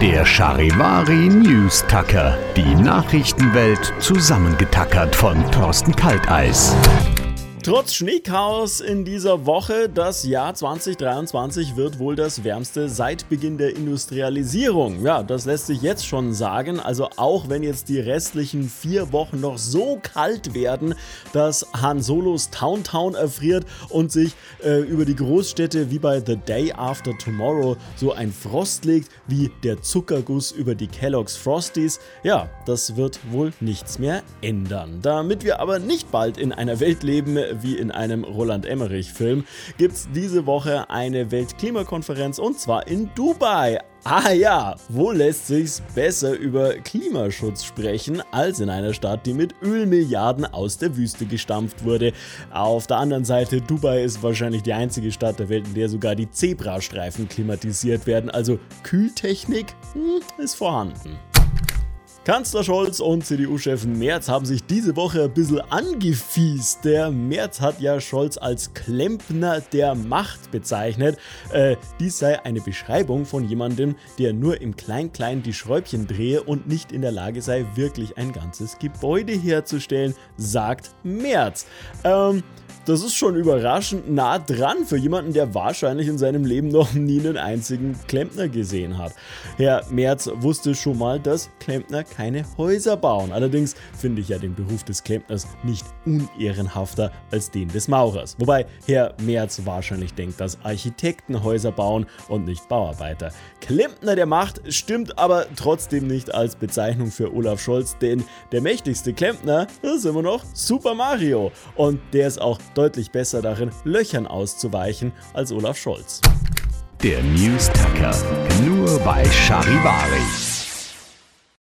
Der Charivari News Tacker. Die Nachrichtenwelt zusammengetackert von Thorsten Kalteis. Trotz Schneechaos in dieser Woche, das Jahr 2023 wird wohl das wärmste seit Beginn der Industrialisierung. Ja, das lässt sich jetzt schon sagen. Also auch wenn jetzt die restlichen vier Wochen noch so kalt werden, dass Han Solos Town Town erfriert und sich äh, über die Großstädte wie bei The Day After Tomorrow so ein Frost legt wie der Zuckerguss über die Kellogg's Frosties. Ja, das wird wohl nichts mehr ändern. Damit wir aber nicht bald in einer Welt leben, wie in einem Roland Emmerich-Film, gibt es diese Woche eine Weltklimakonferenz und zwar in Dubai. Ah ja, wo lässt sich's besser über Klimaschutz sprechen als in einer Stadt, die mit Ölmilliarden aus der Wüste gestampft wurde? Auf der anderen Seite, Dubai ist wahrscheinlich die einzige Stadt der Welt, in der sogar die Zebrastreifen klimatisiert werden, also Kühltechnik hm, ist vorhanden. Kanzler Scholz und CDU-Chef Merz haben sich diese Woche ein bisschen angefiest. Der Merz hat ja Scholz als Klempner der Macht bezeichnet. Äh, dies sei eine Beschreibung von jemandem, der nur im Klein-Klein die Schräubchen drehe und nicht in der Lage sei, wirklich ein ganzes Gebäude herzustellen, sagt Merz. Ähm, das ist schon überraschend nah dran für jemanden, der wahrscheinlich in seinem Leben noch nie einen einzigen Klempner gesehen hat. Herr Merz wusste schon mal, dass Klempner keine Häuser bauen. Allerdings finde ich ja den Beruf des Klempners nicht unehrenhafter als den des Maurers. Wobei Herr Merz wahrscheinlich denkt, dass Architekten Häuser bauen und nicht Bauarbeiter. Klempner der Macht stimmt aber trotzdem nicht als Bezeichnung für Olaf Scholz, denn der mächtigste Klempner ist immer noch Super Mario. Und der ist auch deutlich besser darin, Löchern auszuweichen als Olaf Scholz. Der News Tacker. Nur bei Charivari.